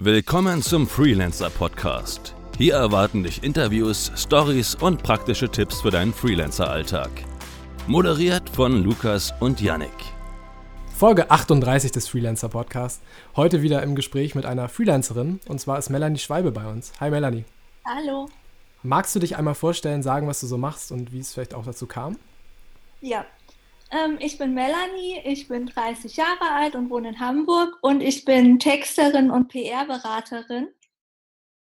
Willkommen zum Freelancer Podcast. Hier erwarten dich Interviews, Stories und praktische Tipps für deinen Freelancer-Alltag. Moderiert von Lukas und Yannick. Folge 38 des Freelancer Podcasts. Heute wieder im Gespräch mit einer Freelancerin und zwar ist Melanie Schwalbe bei uns. Hi Melanie. Hallo. Magst du dich einmal vorstellen, sagen, was du so machst und wie es vielleicht auch dazu kam? Ja, ich bin Melanie, ich bin 30 Jahre alt und wohne in Hamburg und ich bin Texterin und PR-Beraterin.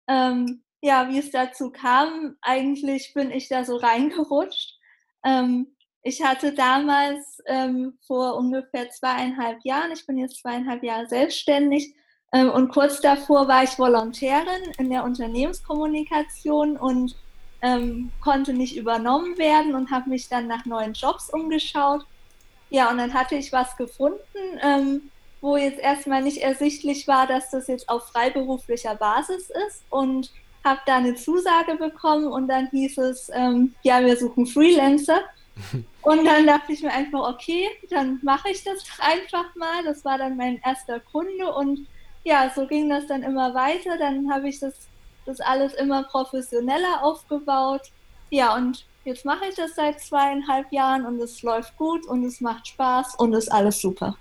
Ähm, ja, wie es dazu kam, eigentlich bin ich da so reingerutscht. Ähm, ich hatte damals ähm, vor ungefähr zweieinhalb Jahren, ich bin jetzt zweieinhalb Jahre selbstständig ähm, und kurz davor war ich Volontärin in der Unternehmenskommunikation und ähm, konnte nicht übernommen werden und habe mich dann nach neuen Jobs umgeschaut. Ja, und dann hatte ich was gefunden, ähm, wo jetzt erstmal nicht ersichtlich war, dass das jetzt auf freiberuflicher Basis ist und habe da eine Zusage bekommen und dann hieß es, ähm, ja, wir suchen Freelancer. Und dann dachte ich mir einfach, okay, dann mache ich das einfach mal. Das war dann mein erster Kunde und ja, so ging das dann immer weiter. Dann habe ich das das alles immer professioneller aufgebaut. Ja, und jetzt mache ich das seit zweieinhalb Jahren und es läuft gut und es macht Spaß und ist alles super.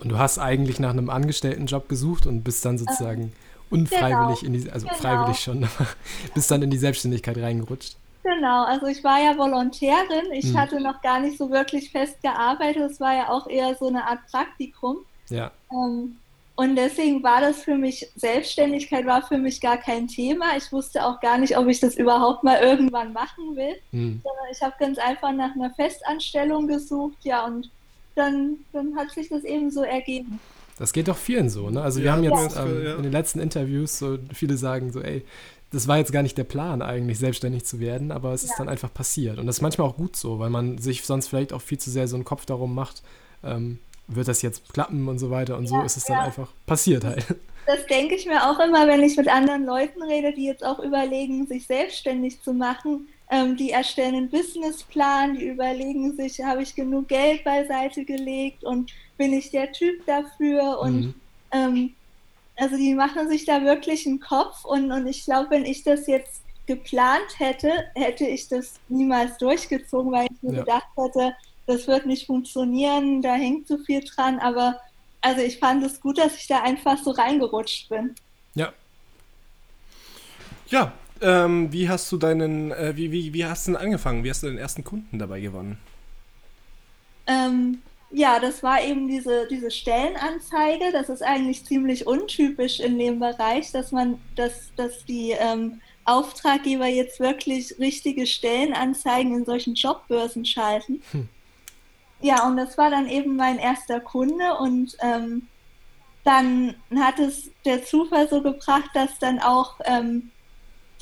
Und du hast eigentlich nach einem Angestelltenjob gesucht und bist dann sozusagen ähm, unfreiwillig genau, in die, also genau. freiwillig schon, bist dann in die Selbstständigkeit reingerutscht. Genau, also ich war ja Volontärin, ich hm. hatte noch gar nicht so wirklich fest gearbeitet, es war ja auch eher so eine Art Praktikum. Ja. Ähm, und deswegen war das für mich, Selbstständigkeit war für mich gar kein Thema. Ich wusste auch gar nicht, ob ich das überhaupt mal irgendwann machen will, mhm. sondern ich habe ganz einfach nach einer Festanstellung gesucht, ja, und dann, dann hat sich das eben so ergeben. Das geht doch vielen so, ne? Also wir haben jetzt ähm, ja. in den letzten Interviews so viele sagen so, ey, das war jetzt gar nicht der Plan eigentlich, selbstständig zu werden, aber es ja. ist dann einfach passiert. Und das ist manchmal auch gut so, weil man sich sonst vielleicht auch viel zu sehr so einen Kopf darum macht, ähm, wird das jetzt klappen und so weiter. Und ja, so ist es dann ja. einfach passiert halt. Das denke ich mir auch immer, wenn ich mit anderen Leuten rede, die jetzt auch überlegen, sich selbstständig zu machen. Ähm, die erstellen einen Businessplan, die überlegen sich, habe ich genug Geld beiseite gelegt und bin ich der Typ dafür? Und mhm. ähm, also die machen sich da wirklich einen Kopf und, und ich glaube, wenn ich das jetzt geplant hätte, hätte ich das niemals durchgezogen, weil ich mir ja. gedacht hätte, das wird nicht funktionieren, da hängt zu viel dran, aber also ich fand es gut, dass ich da einfach so reingerutscht bin. Ja. Ja, ähm, wie hast du deinen, äh, wie, wie, wie hast du denn angefangen? Wie hast du den ersten Kunden dabei gewonnen? Ähm, ja, das war eben diese, diese Stellenanzeige. Das ist eigentlich ziemlich untypisch in dem Bereich, dass man, dass, dass die ähm, Auftraggeber jetzt wirklich richtige Stellenanzeigen in solchen Jobbörsen schalten. Hm ja, und das war dann eben mein erster Kunde und ähm, dann hat es der Zufall so gebracht, dass dann auch ähm,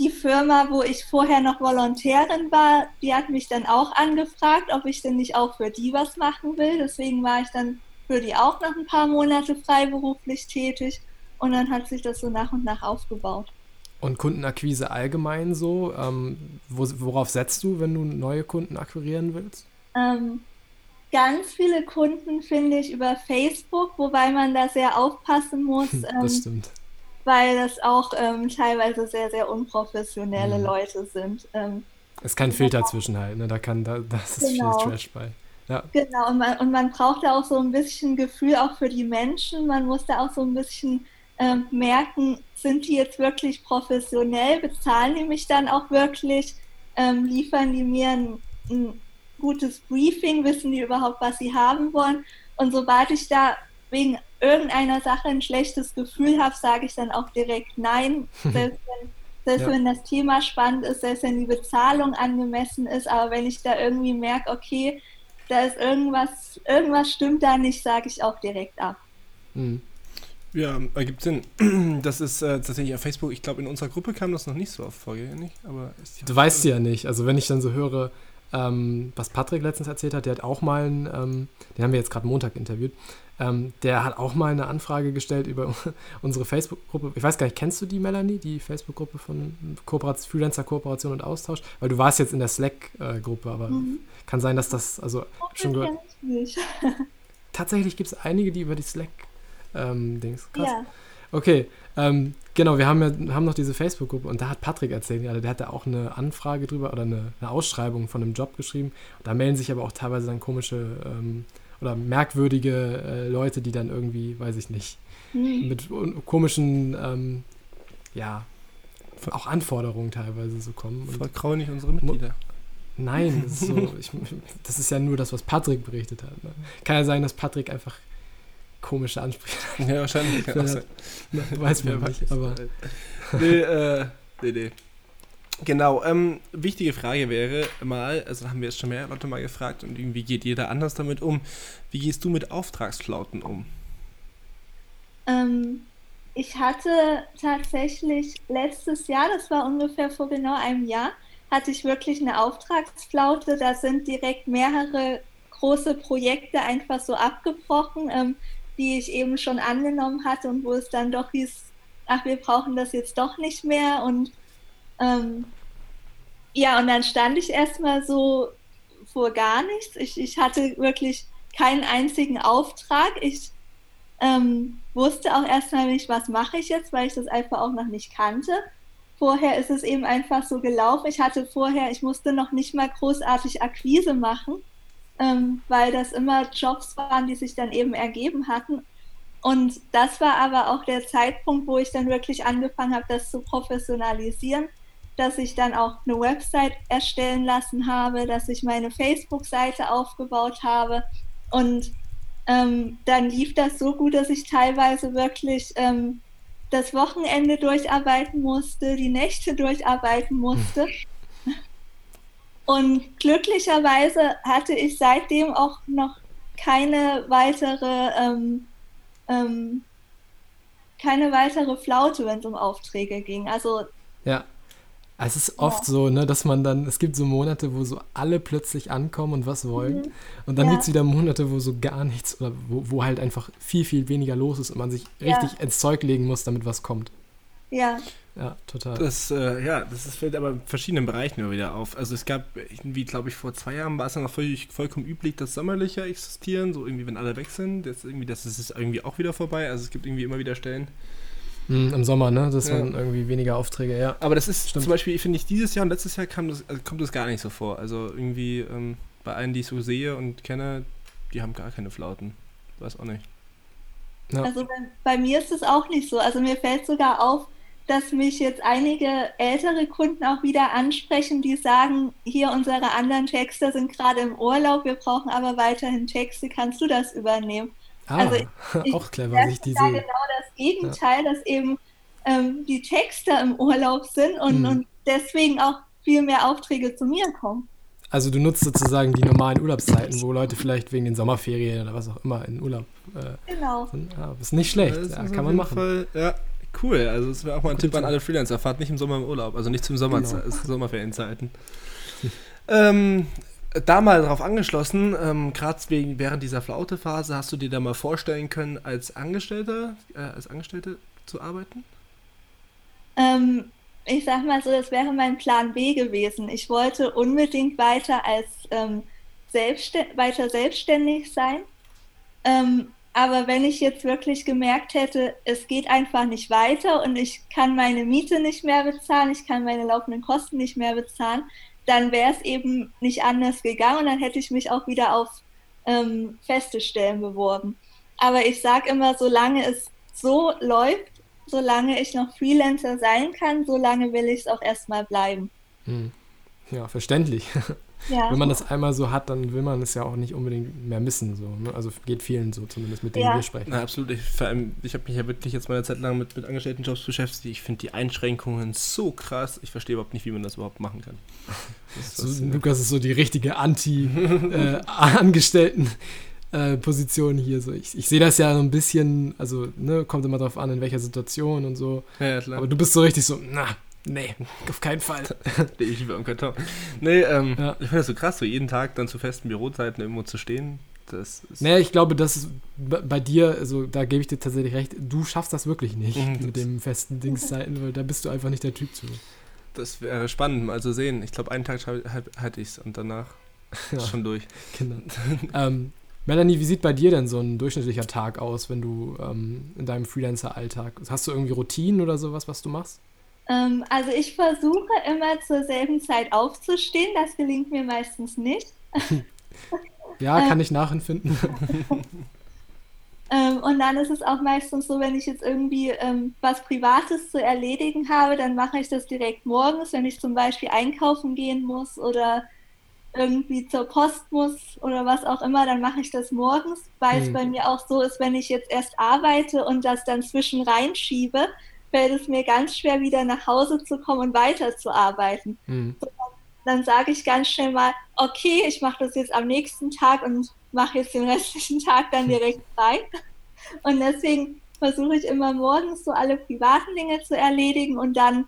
die Firma, wo ich vorher noch Volontärin war, die hat mich dann auch angefragt, ob ich denn nicht auch für die was machen will. Deswegen war ich dann für die auch noch ein paar Monate freiberuflich tätig und dann hat sich das so nach und nach aufgebaut. Und Kundenakquise allgemein so, ähm, wo, worauf setzt du, wenn du neue Kunden akquirieren willst? Ähm, ganz viele Kunden, finde ich, über Facebook, wobei man da sehr aufpassen muss. das ähm, stimmt. Weil das auch ähm, teilweise sehr, sehr unprofessionelle mhm. Leute sind. Ähm, es ist kein Filter genau. zwischen halt, ne? Da kann, da, das ist genau. viel Trash bei. Ja. Genau, und man, und man braucht da auch so ein bisschen Gefühl auch für die Menschen. Man muss da auch so ein bisschen ähm, merken, sind die jetzt wirklich professionell, bezahlen die mich dann auch wirklich, ähm, liefern die mir ein, ein gutes Briefing, wissen die überhaupt, was sie haben wollen. Und sobald ich da wegen irgendeiner Sache ein schlechtes Gefühl habe, sage ich dann auch direkt nein. Selbst, wenn, selbst ja. wenn das Thema spannend ist, selbst wenn die Bezahlung angemessen ist, aber wenn ich da irgendwie merke, okay, da ist irgendwas, irgendwas stimmt da nicht, sage ich auch direkt ab. Mhm. Ja, ergibt Sinn. Das ist äh, tatsächlich auf Facebook, ich glaube, in unserer Gruppe kam das noch nicht so oft vor, nicht? Aber du weißt ja nicht. Also wenn ich dann so höre, ähm, was Patrick letztens erzählt hat, der hat auch mal, einen, ähm, den haben wir jetzt gerade Montag interviewt, ähm, der hat auch mal eine Anfrage gestellt über unsere Facebook-Gruppe. Ich weiß gar nicht, kennst du die, Melanie, die Facebook-Gruppe von Kooperation, Freelancer Kooperation und Austausch? Weil du warst jetzt in der Slack-Gruppe, aber mhm. kann sein, dass das, also oh, schon gehört. Nicht. Tatsächlich gibt es einige, die über die Slack-Dings. Ähm, ja. Okay, ähm, Genau, wir haben ja haben noch diese Facebook-Gruppe und da hat Patrick erzählt, also der hat da auch eine Anfrage drüber oder eine, eine Ausschreibung von einem Job geschrieben. Da melden sich aber auch teilweise dann komische ähm, oder merkwürdige äh, Leute, die dann irgendwie, weiß ich nicht, Hm. mit komischen, ähm, ja, auch Anforderungen teilweise so kommen. Und Vertraue nicht unsere Mitglieder. nein, das ist, so, ich, das ist ja nur das, was Patrick berichtet hat. Ne? Kann ja sein, dass Patrick einfach komische Ansprüche Ja, wahrscheinlich. Kann sein. hat, weiß man Wer nicht. Aber nee, äh, nee, nee. Genau, ähm, wichtige Frage wäre mal, also haben wir jetzt schon mehr Leute mal gefragt und irgendwie geht jeder anders damit um. Wie gehst du mit Auftragsflauten um? Ähm, ich hatte tatsächlich letztes Jahr, das war ungefähr vor genau einem Jahr, hatte ich wirklich eine Auftragsflaute. Da sind direkt mehrere große Projekte einfach so abgebrochen, ähm, die ich eben schon angenommen hatte und wo es dann doch hieß, ach, wir brauchen das jetzt doch nicht mehr. Und ähm, ja, und dann stand ich erstmal so vor gar nichts. Ich, ich hatte wirklich keinen einzigen Auftrag. Ich ähm, wusste auch erstmal nicht, was mache ich jetzt, weil ich das einfach auch noch nicht kannte. Vorher ist es eben einfach so gelaufen. Ich hatte vorher, ich musste noch nicht mal großartig Akquise machen, ähm, weil das immer Jobs waren, die sich dann eben ergeben hatten. Und das war aber auch der Zeitpunkt, wo ich dann wirklich angefangen habe, das zu professionalisieren, dass ich dann auch eine Website erstellen lassen habe, dass ich meine Facebook-Seite aufgebaut habe und ähm, dann lief das so gut, dass ich teilweise wirklich ähm, das Wochenende durcharbeiten musste, die Nächte durcharbeiten musste. Und glücklicherweise hatte ich seitdem auch noch keine weitere, ähm, ähm, keine weitere Flaute, wenn es um Aufträge ging. Also ja, es ist oft so, ne, dass man dann, es gibt so Monate, wo so alle plötzlich ankommen und was wollen. Mhm. Und dann Ja. gibt es wieder Monate, wo so gar nichts oder wo, wo halt einfach viel, viel weniger los ist und man sich Ja. richtig ins Zeug legen muss, damit was kommt. ja, Ja, total. Das, äh, ja, das ist, fällt aber in verschiedenen Bereichen immer wieder auf. Also es gab irgendwie, glaube ich, vor zwei Jahren war es ja noch völlig, vollkommen üblich, dass Sommerlöcher existieren, so irgendwie, wenn alle weg sind. Das, irgendwie, das ist irgendwie auch wieder vorbei. Also es gibt irgendwie immer wieder Stellen. Hm, Im Sommer, ne? Das Ja. waren irgendwie weniger Aufträge, ja. Aber das ist Stimmt. zum Beispiel, finde ich, dieses Jahr und letztes Jahr kam das, also kommt das gar nicht so vor. Also irgendwie ähm, bei allen, die ich so sehe und kenne, die haben gar keine Flauten. Weiß auch nicht. Ja. Also bei, bei mir ist es auch nicht so. Also mir fällt sogar auf, dass mich jetzt einige ältere Kunden auch wieder ansprechen, die sagen, hier unsere anderen Texter sind gerade im Urlaub, wir brauchen aber weiterhin Texte, kannst du das übernehmen? Ah, Also ich- auch clever, sich die ist ja sehen. genau das Gegenteil, dass eben ähm, die Texter im Urlaub sind und, Mhm. und deswegen auch viel mehr Aufträge zu mir kommen. Also du nutzt sozusagen die normalen Urlaubszeiten, wo Leute vielleicht wegen den Sommerferien oder was auch immer in Urlaub äh, Genau. sind. Ah, ist nicht schlecht, ja, ist kann auf man jeden machen. Fall, ja, cool. Also das wäre auch mal ein Gute Tipp an alle Freelancer. Fahrt nicht im Sommer im Urlaub, also nicht zum Sommer Genau. Sommerferienzeiten. ähm, da mal drauf angeschlossen, ähm, gerade wegen während dieser Flautephase, hast du dir da mal vorstellen können, als Angestellter, äh, als Angestellte zu arbeiten? Ähm, ich sag mal so, das wäre mein Plan B gewesen. Ich wollte unbedingt weiter als ähm, selbststä weiter selbstständig sein. Ähm, aber wenn ich jetzt wirklich gemerkt hätte, es geht einfach nicht weiter und ich kann meine Miete nicht mehr bezahlen, ich kann meine laufenden Kosten nicht mehr bezahlen, dann wäre es eben nicht anders gegangen und dann hätte ich mich auch wieder auf ähm, feste Stellen beworben. Aber ich sage immer, solange es so läuft, solange ich noch Freelancer sein kann, solange will ich es auch erstmal bleiben. Hm. Ja, verständlich. Ja, Wenn man das einmal so hat, dann will man es ja auch nicht unbedingt mehr missen. So, ne? Also geht vielen so, zumindest mit denen Ja. wir sprechen. Na, absolut. Ich, vor allem, ich habe mich ja wirklich jetzt mal eine Zeit lang mit, mit Angestelltenjobs beschäftigt. Ich finde die Einschränkungen so krass. Ich verstehe überhaupt nicht, wie man das überhaupt machen kann. Das, So, das, Lukas ist so die richtige Anti-Angestellten. äh, Position hier so. Ich, ich sehe das ja so ein bisschen, also ne, kommt immer drauf an, in welcher Situation und so. ja, ja, klar. Aber du bist so richtig so, na, nee, auf keinen Fall. Nee, ich lieber am Karton. Nee, ähm, Ja. ich finde das so krass, so jeden Tag dann zu festen Bürozeiten irgendwo zu stehen. Das ist. Naja, ich glaube, das ist bei dir, also da gebe ich dir tatsächlich recht, du schaffst das wirklich nicht Mhm, mit dem festen Dingszeiten, weil da bist du einfach nicht der Typ zu. Das wäre spannend, mal zu sehen. Ich glaube, einen Tag schau- halt- halte ich es und danach Ja. ist schon durch. Genau. ähm, Melanie, wie sieht bei dir denn so ein durchschnittlicher Tag aus, wenn du ähm, in deinem Freelancer-Alltag? Hast du irgendwie Routinen oder sowas, was du machst? Ähm, also ich versuche immer zur selben Zeit aufzustehen. Das gelingt mir meistens nicht. ja, kann ähm, ich nachempfinden. ähm, und dann ist es auch meistens so, wenn ich jetzt irgendwie ähm, was Privates zu erledigen habe, dann mache ich das direkt morgens, wenn ich zum Beispiel einkaufen gehen muss oder irgendwie zur Post muss oder was auch immer, dann mache ich das morgens, weil es bei mir auch so ist, wenn ich jetzt erst arbeite und das dann zwischen reinschiebe, fällt es mir ganz schwer, wieder nach Hause zu kommen und weiterzuarbeiten. Mhm. So, dann sage ich ganz schnell mal, okay, ich mache das jetzt am nächsten Tag und mache jetzt den restlichen Tag dann direkt frei. Und deswegen versuche ich immer morgens so alle privaten Dinge zu erledigen und dann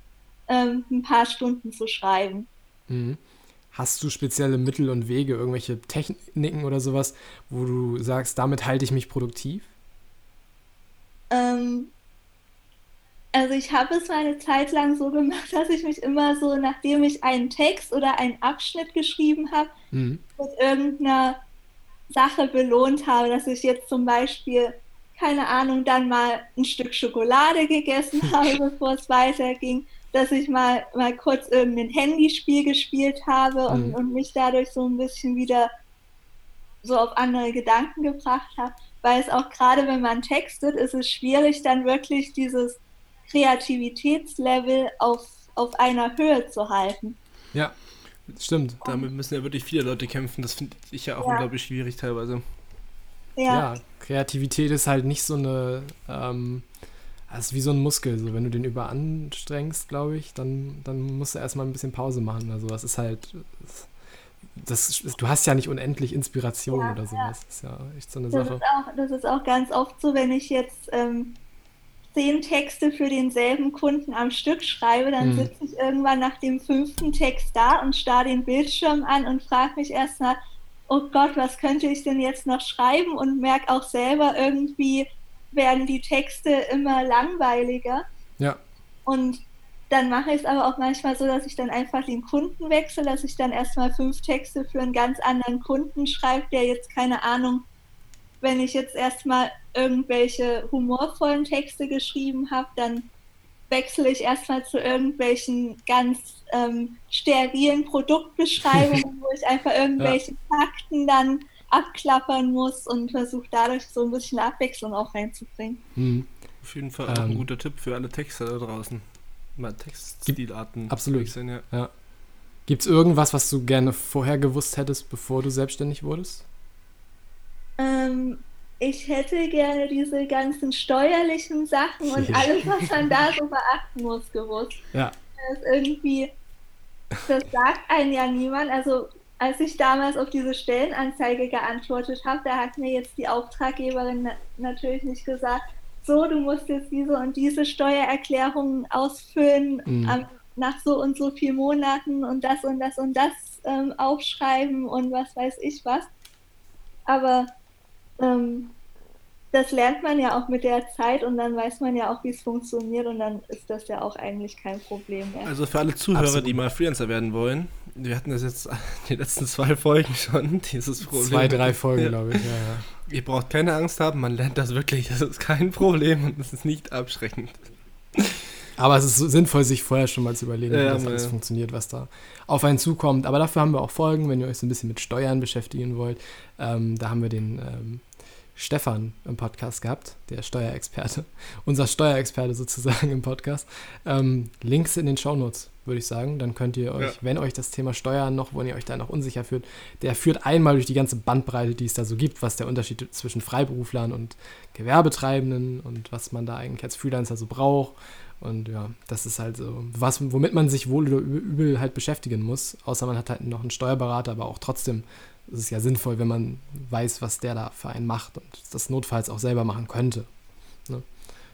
ähm, ein paar Stunden zu schreiben. Mhm. Hast du spezielle Mittel und Wege, irgendwelche Techniken oder sowas, wo du sagst, damit halte ich mich produktiv? Ähm, also ich habe es eine Zeit lang so gemacht, dass ich mich immer so, nachdem ich einen Text oder einen Abschnitt geschrieben habe, mhm. mit irgendeiner Sache belohnt habe, dass ich jetzt zum Beispiel, keine Ahnung, dann mal ein Stück Schokolade gegessen habe, bevor es weiterging, dass ich mal, mal kurz irgendein Handyspiel gespielt habe und, mhm. und mich dadurch so ein bisschen wieder so auf andere Gedanken gebracht habe, weil es auch gerade, wenn man textet, ist es schwierig, dann wirklich dieses Kreativitätslevel auf, auf einer Höhe zu halten. Ja, stimmt. Damit müssen ja wirklich viele Leute kämpfen. Das finde ich ja auch ja. unglaublich schwierig teilweise. Ja. ja. Kreativität ist halt nicht so eine, ähm, das ist wie so ein Muskel. So, wenn du den überanstrengst, glaube ich, dann, dann musst du erstmal ein bisschen Pause machen. Also das ist halt. Das, du hast ja nicht unendlich Inspiration ja, oder sowas. Das ist ja echt so eine das Sache. Ist auch, das ist auch ganz oft so, wenn ich jetzt ähm, zehn Texte für denselben Kunden am Stück schreibe, dann mhm. sitze ich irgendwann nach dem fünften Text da und starre den Bildschirm an und frage mich erstmal, oh Gott, was könnte ich denn jetzt noch schreiben und merke auch selber irgendwie werden die Texte immer langweiliger. Ja. Und dann mache ich es aber auch manchmal so, dass ich dann einfach den Kunden wechsle, dass ich dann erstmal fünf Texte für einen ganz anderen Kunden schreibe, der jetzt keine Ahnung wenn ich jetzt erstmal irgendwelche humorvollen Texte geschrieben habe, dann wechsle ich erstmal zu irgendwelchen ganz ähm, sterilen Produktbeschreibungen, wo ich einfach irgendwelche ja. Fakten dann abklappern muss und versuche dadurch so ein bisschen Abwechslung auch reinzubringen. Mhm. Auf jeden Fall ähm, ein guter Tipp für alle Texte da draußen. Mal Textstilarten. Absolut. Wechseln, ja. ja. Gibt es irgendwas, was du gerne vorher gewusst hättest, bevor du selbstständig wurdest? Ähm, ich hätte gerne diese ganzen steuerlichen Sachen und alles, was man da so beachten muss, gewusst. Ja. Das irgendwie, das sagt einem ja niemand. Also als ich damals auf diese Stellenanzeige geantwortet habe, da hat mir jetzt die Auftraggeberin na natürlich nicht gesagt, so, du musst jetzt diese und diese Steuererklärungen ausfüllen mhm. am, nach so und so vielen Monaten und das und das und das ähm, aufschreiben und was weiß ich was. Aber ähm, das lernt man ja auch mit der Zeit und dann weiß man ja auch, wie es funktioniert und dann ist das ja auch eigentlich kein Problem mehr. Also für alle Zuhörer, Absolut. die mal Freelancer werden wollen, wir hatten das jetzt die letzten zwei Folgen schon, dieses Problem. Zwei, drei Folgen, ja. glaube ich, ja, ja. Ihr braucht keine Angst haben, man lernt das wirklich, das ist kein Problem und es ist nicht abschreckend. Aber es ist sinnvoll, sich vorher schon mal zu überlegen, ja, wie das alles ja. funktioniert, was da auf einen zukommt. Aber dafür haben wir auch Folgen, wenn ihr euch so ein bisschen mit Steuern beschäftigen wollt. Ähm, da haben wir den ähm, Stefan im Podcast gehabt, der Steuerexperte, unser Steuerexperte sozusagen im Podcast. Ähm, Links in den Shownotes, würde ich sagen. Dann könnt ihr euch, ja. wenn euch das Thema Steuern noch, wenn ihr euch da noch unsicher fühlt, der führt einmal durch die ganze Bandbreite, die es da so gibt, was der Unterschied zwischen Freiberuflern und Gewerbetreibenden und was man da eigentlich als Freelancer so braucht. Und ja, das ist halt so, was, womit man sich wohl oder übel halt beschäftigen muss. Außer man hat halt noch einen Steuerberater, aber auch trotzdem es ist ja sinnvoll, wenn man weiß, was der da für einen macht und das notfalls auch selber machen könnte. Ne?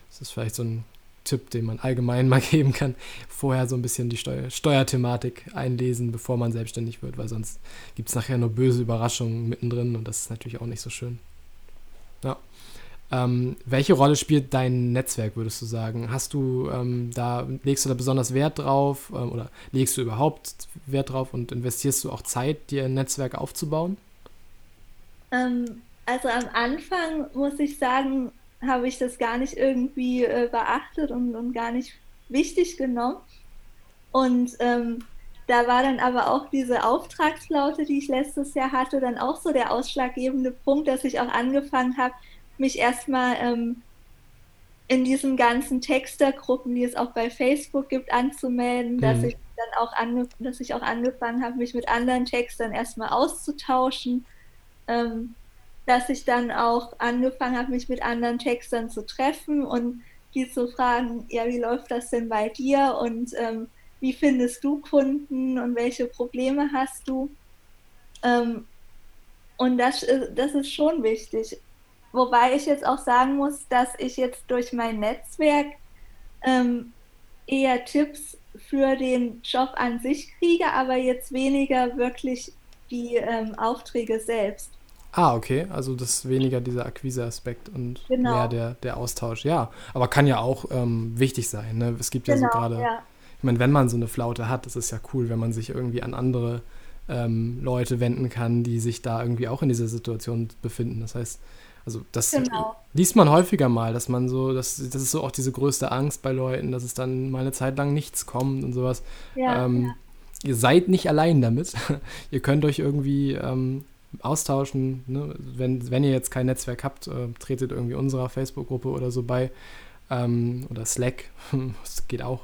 Das ist vielleicht so ein Tipp, den man allgemein mal geben kann. Vorher so ein bisschen die Steuer Steuerthematik einlesen, bevor man selbstständig wird, weil sonst gibt es nachher nur böse Überraschungen mittendrin und das ist natürlich auch nicht so schön. Ähm, welche Rolle spielt dein Netzwerk, würdest du sagen? Hast du ähm, da, legst du da besonders Wert drauf ähm, oder legst du überhaupt Wert drauf und investierst du auch Zeit, dir ein Netzwerk aufzubauen? Ähm, also am Anfang muss ich sagen, habe ich das gar nicht irgendwie äh, beachtet und, und gar nicht wichtig genommen. Und ähm, da war dann aber auch diese Auftragslaute, die ich letztes Jahr hatte, dann auch so der ausschlaggebende Punkt, dass ich auch angefangen habe, mich erstmal ähm, in diesen ganzen Textergruppen, die es auch bei Facebook gibt, anzumelden, mhm. dass ich dann auch dass ich auch angefangen habe, mich mit anderen Textern erstmal auszutauschen, ähm, dass ich dann auch angefangen habe, mich mit anderen Textern zu treffen und die zu fragen, ja, wie läuft das denn bei dir und ähm, wie findest du Kunden und welche Probleme hast du? Ähm, und das, das ist schon wichtig. Wobei ich jetzt auch sagen muss, dass ich jetzt durch mein Netzwerk ähm, eher Tipps für den Job an sich kriege, aber jetzt weniger wirklich die ähm, Aufträge selbst. Ah, okay. Also das ist weniger dieser Akquise-Aspekt und genau. mehr der, der Austausch. Ja, aber kann ja auch ähm, wichtig sein. Ne? Es gibt ja genau, so gerade, ja. ich meine, wenn man so eine Flaute hat, das ist ja cool, wenn man sich irgendwie an andere ähm, Leute wenden kann, die sich da irgendwie auch in dieser Situation befinden. Das heißt, also das genau. liest man häufiger mal, dass man so, das, das ist so auch diese größte Angst bei Leuten, dass es dann mal eine Zeit lang nichts kommt und sowas. Ja, ähm, ja. Ihr seid nicht allein damit. ihr könnt euch irgendwie ähm, austauschen. Ne? Wenn, wenn ihr jetzt kein Netzwerk habt, äh, tretet irgendwie unserer Facebook-Gruppe oder so bei. Ähm, oder Slack, das geht auch.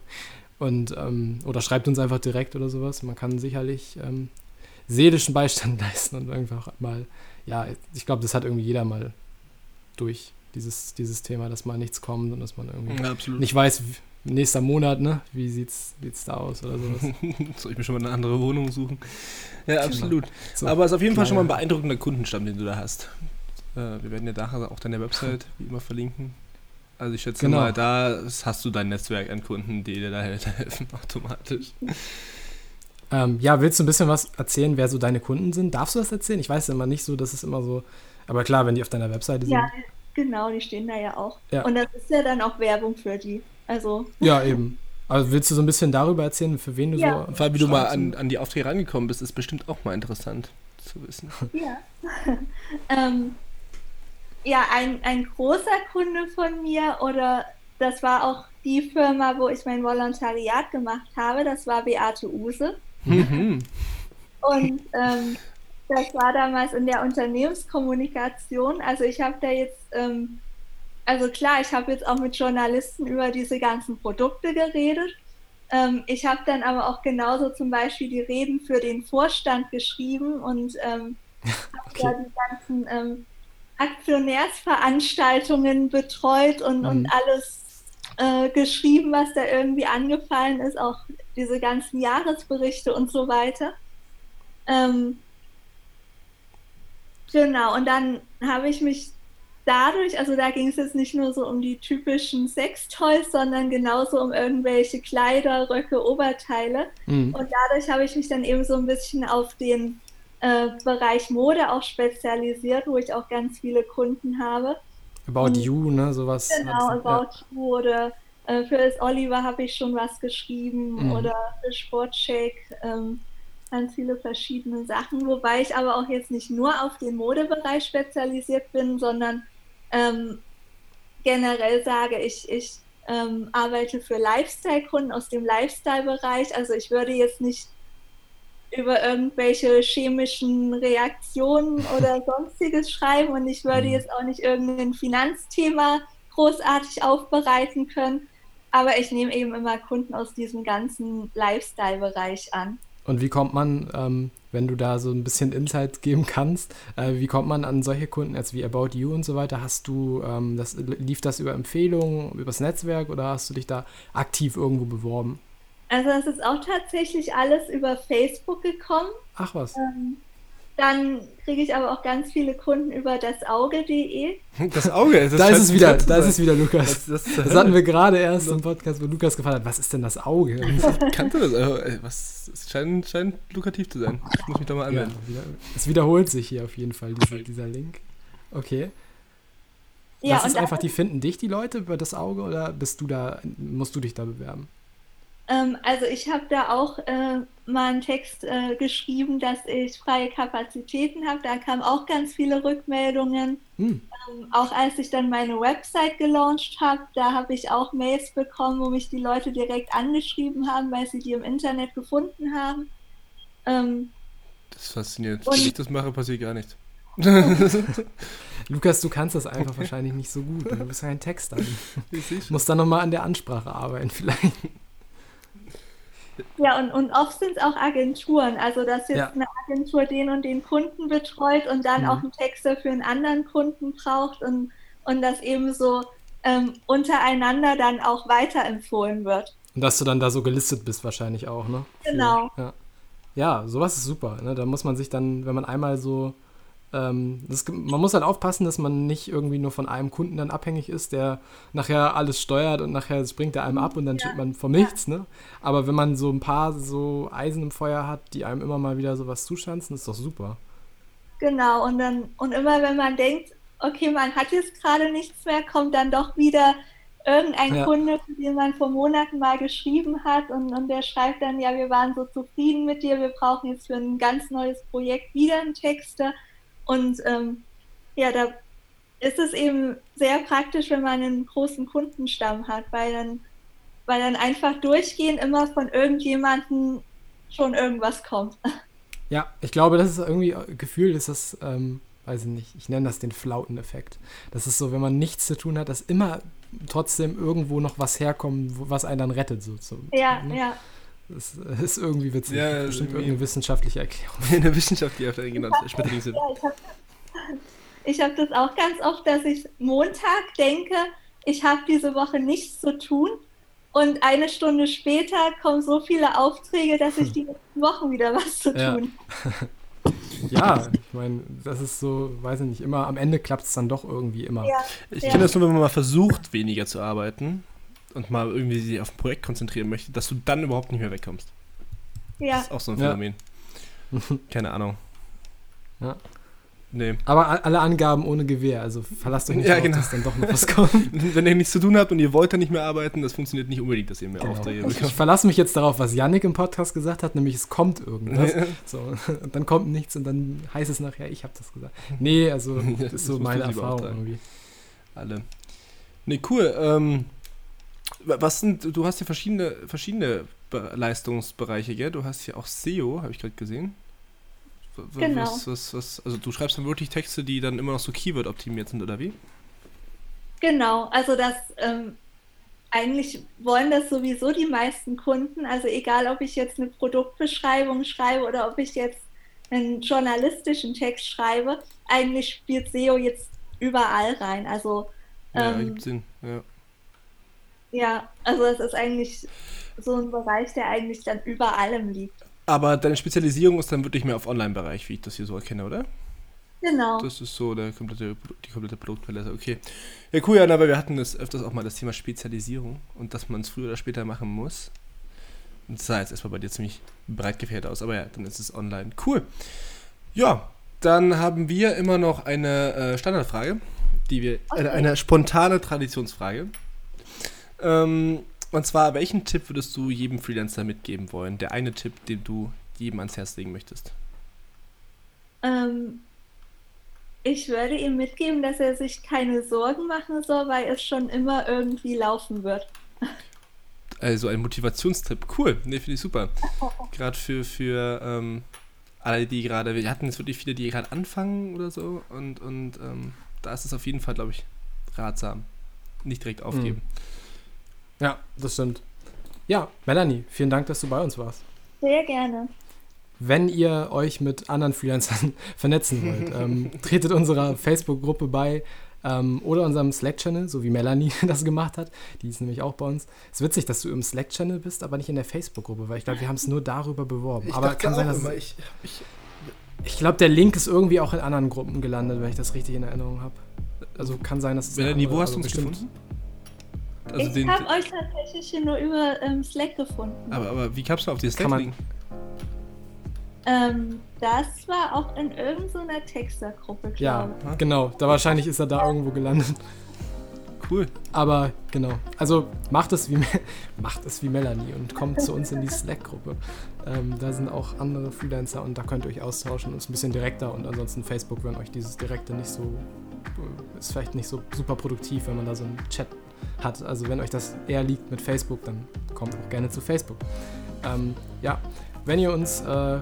Und, ähm, oder schreibt uns einfach direkt oder sowas. Man kann sicherlich ähm, seelischen Beistand leisten und einfach mal, ja, ich glaube, das hat irgendwie jeder mal durch, dieses, dieses Thema, dass mal nichts kommt und dass man irgendwie ja, nicht weiß, nächster Monat, ne? Wie sieht's, sieht's da aus oder sowas? Soll ich mir schon mal eine andere Wohnung suchen? Ja, genau. absolut. So, Aber es ist auf jeden Fall schon mal ein beeindruckender Kundenstamm, den du da hast. Äh, wir werden ja nachher auch deine Website wie immer verlinken. Also ich schätze genau. mal, da hast du dein Netzwerk an Kunden, die dir da helfen automatisch. Ähm, ja, willst du ein bisschen was erzählen, wer so deine Kunden sind? Darfst du das erzählen? Ich weiß immer nicht so, dass es immer so. Aber klar, wenn die auf deiner Webseite sind. Ja, genau, die stehen da ja auch. Ja. Und das ist ja dann auch Werbung für die. Also. Ja, eben. Also willst du so ein bisschen darüber erzählen, für wen du ja. so. Vor allem, wie du mal an, an die Aufträge rangekommen bist, ist bestimmt auch mal interessant zu wissen. Ja. ähm, ja, ein, ein großer Kunde von mir oder das war auch die Firma, wo ich mein Volontariat gemacht habe, das war Beate Use. Mhm. Und ähm, das war damals in der Unternehmenskommunikation. Also ich habe da jetzt ähm, also klar, ich habe jetzt auch mit Journalisten über diese ganzen Produkte geredet. Ähm, ich habe dann aber auch genauso zum Beispiel die Reden für den Vorstand geschrieben und ähm, okay. habe da die ganzen ähm, Aktionärsveranstaltungen betreut und, mhm. und alles äh, geschrieben, was da irgendwie angefallen ist, auch diese ganzen Jahresberichte und so weiter. Ähm, genau, und dann habe ich mich dadurch, also da ging es jetzt nicht nur so um die typischen Sextoys, sondern genauso um irgendwelche Kleider, Röcke, Oberteile. Mhm. Und dadurch habe ich mich dann eben so ein bisschen auf den äh, Bereich Mode auch spezialisiert, wo ich auch ganz viele Kunden habe. About Und, You, ne, sowas. Genau, About ja. You oder äh, für das Oliver habe ich schon was geschrieben mhm. oder für Sportshake. Ähm, ganz viele verschiedene Sachen, wobei ich aber auch jetzt nicht nur auf den Modebereich spezialisiert bin, sondern ähm, generell sage ich, ich ähm, arbeite für Lifestyle-Kunden aus dem Lifestyle-Bereich. Also ich würde jetzt nicht über irgendwelche chemischen Reaktionen oder sonstiges schreiben und ich würde mhm. jetzt auch nicht irgendein Finanzthema großartig aufbereiten können. Aber ich nehme eben immer Kunden aus diesem ganzen Lifestyle-Bereich an. Und wie kommt man, ähm, wenn du da so ein bisschen Insight geben kannst, äh, wie kommt man an solche Kunden als wie About You und so weiter? Hast du, ähm, das, lief das über Empfehlungen, übers Netzwerk oder hast du dich da aktiv irgendwo beworben? Also es ist auch tatsächlich alles über Facebook gekommen. Ach was. Ähm, dann kriege ich aber auch ganz viele Kunden über dasauge.de. Das Auge? Das da ist es wieder, da ist es wieder, Lukas. Das, das, das hatten wir gerade erst im Podcast, wo Lukas gefragt hat, was ist denn das Auge? Kannte das? Also, was, es scheint, scheint lukrativ zu sein. Ich muss mich da mal anmelden. Ja, wieder, es wiederholt sich hier auf jeden Fall, dieser, dieser Link. Okay. Ja, das ist einfach, die finden dich, die Leute, über das Auge, oder bist du da, musst du dich da bewerben? Ähm, also ich habe da auch äh, mal einen Text äh, geschrieben, dass ich freie Kapazitäten habe. Da kamen auch ganz viele Rückmeldungen. Hm. Ähm, auch als ich dann meine Website gelauncht habe, da habe ich auch Mails bekommen, wo mich die Leute direkt angeschrieben haben, weil sie die im Internet gefunden haben. Ähm, das ist faszinierend. Wenn ich das mache, passiert gar nichts. Lukas, du kannst das einfach wahrscheinlich nicht so gut. Du bist ja ein Texter. Du musst dann nochmal an der Ansprache arbeiten, vielleicht. Ja, und, und oft sind es auch Agenturen. Also, dass jetzt ja. eine Agentur den und den Kunden betreut und dann mhm. auch einen Texter für einen anderen Kunden braucht und, und das eben so ähm, untereinander dann auch weiterempfohlen wird. Und dass du dann da so gelistet bist, wahrscheinlich auch, ne? Genau. Für, ja. ja, sowas ist super. Ne? Da muss man sich dann, wenn man einmal so ähm, das, man muss halt aufpassen, dass man nicht irgendwie nur von einem Kunden dann abhängig ist, der nachher alles steuert und nachher springt er einem ab und dann ja. steht man vor nichts. Ne? Aber wenn man so ein paar so Eisen im Feuer hat, die einem immer mal wieder sowas zuschanzen, ist doch super. Genau, und dann, und immer wenn man denkt, okay, man hat jetzt gerade nichts mehr, kommt dann doch wieder irgendein ja. Kunde, für den man vor Monaten mal geschrieben hat und, und der schreibt dann, ja, wir waren so zufrieden mit dir, wir brauchen jetzt für ein ganz neues Projekt wieder einen Texter. Und ähm, ja, da ist es eben sehr praktisch, wenn man einen großen Kundenstamm hat, weil dann, weil dann einfach durchgehend immer von irgendjemandem schon irgendwas kommt. Ja, ich glaube, das ist irgendwie Gefühl, ist das, ähm, weiß ich nicht, ich nenne das den Flauteneffekt. Das ist so, wenn man nichts zu tun hat, dass immer trotzdem irgendwo noch was herkommt, was einen dann rettet. So, so ja, ne? ja. Das ist irgendwie witzig. Ja, Bestimmt irgendeine wissenschaftliche Erklärung. Eine wissenschaftliche Erklärung, genau. Schmetterlingssinn. Ja, ich habe hab das auch ganz oft, dass ich Montag denke, ich habe diese Woche nichts zu tun. Und eine Stunde später kommen so viele Aufträge, dass ich die nächsten Wochen wieder was zu tun Ja, ich meine, das ist so, weiß ich nicht, immer, am Ende klappt es dann doch irgendwie immer. Ja, ich kenne das nur, wenn man mal versucht, weniger zu arbeiten und mal irgendwie sich auf ein Projekt konzentrieren möchte, dass du dann überhaupt nicht mehr wegkommst. Ja. Das ist auch so ein Phänomen. Ja. Keine Ahnung. Ja. Nee. Aber alle Angaben ohne Gewehr, also verlasst euch nicht ja, auf, genau. dass dann doch noch was kommt. Wenn ihr nichts zu tun habt und ihr wollt dann nicht mehr arbeiten, das funktioniert nicht unbedingt, dass ihr mehr genau. Aufträge bekommt. Ich, ich verlasse mich jetzt darauf, was Yannick im Podcast gesagt hat, nämlich es kommt irgendwas. Ja. So, und dann kommt nichts und dann heißt es nachher, ich habe das gesagt. Nee, also das ist so meine Erfahrung irgendwie. Alle. Nee, cool. Ähm, was sind, du hast ja verschiedene, verschiedene Leistungsbereiche, gell? Du hast ja auch SEO, habe ich gerade gesehen. Genau. Was, was, was, also du schreibst dann wirklich Texte, die dann immer noch so Keyword-optimiert sind, oder wie? Genau, also das ähm, eigentlich wollen das sowieso die meisten Kunden. Also egal, ob ich jetzt eine Produktbeschreibung schreibe oder ob ich jetzt einen journalistischen Text schreibe, eigentlich spielt SEO jetzt überall rein. Also ähm, ja, gibt Sinn, ja. Ja, also es ist eigentlich so ein Bereich, der eigentlich dann über allem liegt. Aber deine Spezialisierung ist dann wirklich mehr auf Online-Bereich, wie ich das hier so erkenne, oder? Genau. Das ist so der komplette, die komplette Produktpalette. Okay. Ja, cool, ja, aber wir hatten das öfters auch mal das Thema Spezialisierung und dass man es früher oder später machen muss. Und das sah jetzt erstmal bei dir ziemlich breit gefährt aus, aber ja, dann ist es online. Cool. Ja, dann haben wir immer noch eine äh, Standardfrage, die wir, okay. äh, eine spontane Traditionsfrage. Ähm, und zwar, welchen Tipp würdest du jedem Freelancer mitgeben wollen? Der eine Tipp, den du jedem ans Herz legen möchtest? Ähm, ich würde ihm mitgeben, dass er sich keine Sorgen machen soll, weil es schon immer irgendwie laufen wird. Also ein Motivationstipp. Cool, ne, finde ich super. Gerade für, für ähm, alle, die gerade, wir hatten jetzt wirklich viele, die gerade anfangen oder so und, und ähm, da ist es auf jeden Fall, glaube ich, ratsam. Nicht direkt aufgeben. Mhm. Ja, das stimmt. Ja, Melanie, vielen Dank, dass du bei uns warst. Sehr gerne. Wenn ihr euch mit anderen Freelancern vernetzen wollt, ähm, tretet unserer Facebook-Gruppe bei ähm, oder unserem Slack-Channel, so wie Melanie das gemacht hat. Die ist nämlich auch bei uns. Es ist witzig, dass du im Slack-Channel bist, aber nicht in der Facebook-Gruppe, weil ich glaube, wir haben es nur darüber beworben. Ich aber kann sein, dass. Immer, ich, ich, ich glaube, der Link ist irgendwie auch in anderen Gruppen gelandet, wenn ich das richtig in Erinnerung habe. Also kann sein, dass es. Melanie, wo hast du uns gefunden? Also ich habe euch tatsächlich hier nur über ähm, Slack gefunden. Aber, aber wie kamst du auf die Slack-Link? Ähm, das war auch in irgendeiner Textergruppe, Ja, ich. genau. Da wahrscheinlich ist er da irgendwo gelandet. cool. Aber genau, also macht es wie, macht es wie Melanie und kommt zu uns in die Slack-Gruppe. Ähm, da sind auch andere Freelancer und da könnt ihr euch austauschen und es ist ein bisschen direkter und ansonsten Facebook, wenn euch dieses Direkte nicht so, äh, ist vielleicht nicht so super produktiv, wenn man da so einen Chat hat. Also wenn euch das eher liegt mit Facebook, dann kommt auch gerne zu Facebook. Ähm, ja, wenn ihr uns äh,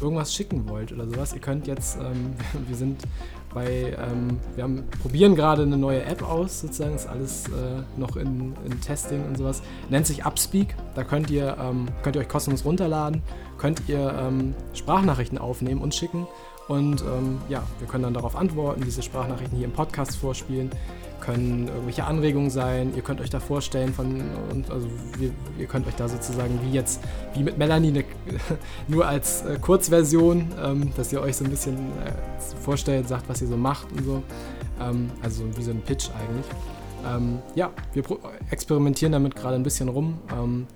irgendwas schicken wollt oder sowas, ihr könnt jetzt, ähm, wir sind bei, ähm, wir haben, probieren gerade eine neue App aus, sozusagen, ist alles äh, noch in, in, Testing und sowas. Nennt sich Upspeak, da könnt ihr, ähm, könnt ihr euch kostenlos runterladen, könnt ihr ähm, Sprachnachrichten aufnehmen und schicken und ähm, ja, wir können dann darauf antworten, diese Sprachnachrichten hier im Podcast vorspielen können irgendwelche Anregungen sein. Ihr könnt euch da vorstellen von und also wir, ihr könnt euch da sozusagen wie jetzt wie mit Melanie eine, nur als äh, Kurzversion, ähm, dass ihr euch so ein bisschen äh, vorstellt, sagt, was ihr so macht und so. Ähm, also wie so ein Pitch eigentlich. Ähm, ja, wir experimentieren damit gerade ein bisschen rum. Ähm,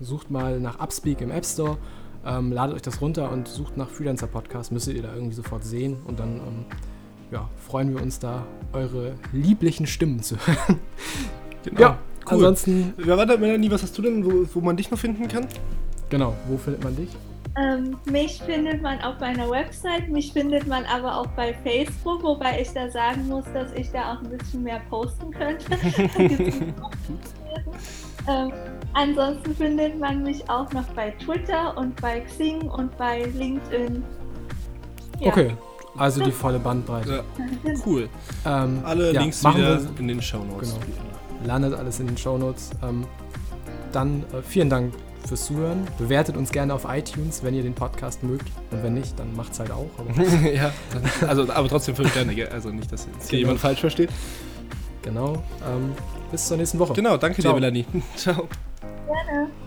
sucht mal nach Upspeak im App Store. Ähm, ladet euch das runter und sucht nach Freelancer Podcast. Müsstet ihr da irgendwie sofort sehen und dann ähm, ja, freuen wir uns da, eure lieblichen Stimmen zu hören. Genau. Ja, cool. ansonsten. Wer war da, Melanie? Was hast du denn, wo, wo man dich noch finden kann? Genau, wo findet man dich? Ähm, mich findet man auf meiner Website, mich findet man aber auch bei Facebook, wobei ich da sagen muss, dass ich da auch ein bisschen mehr posten könnte. ähm, ansonsten findet man mich auch noch bei Twitter und bei Xing und bei LinkedIn. Ja. Okay, also die volle Bandbreite. Ja, cool. Ähm, Alle ja, Links wieder wir, in den Shownotes. Genau. Landet alles in den Shownotes. Ähm, dann äh, vielen Dank fürs Zuhören. Bewertet uns gerne auf iTunes, wenn ihr den Podcast mögt. Und wenn nicht, dann macht's halt auch. ja, dann, also, aber trotzdem fünf Sterne. Also nicht, dass jetzt genau. jemand falsch versteht. Genau. Ähm, bis zur nächsten Woche. Genau, danke Ciao. dir, Melanie. Ciao. Gerne.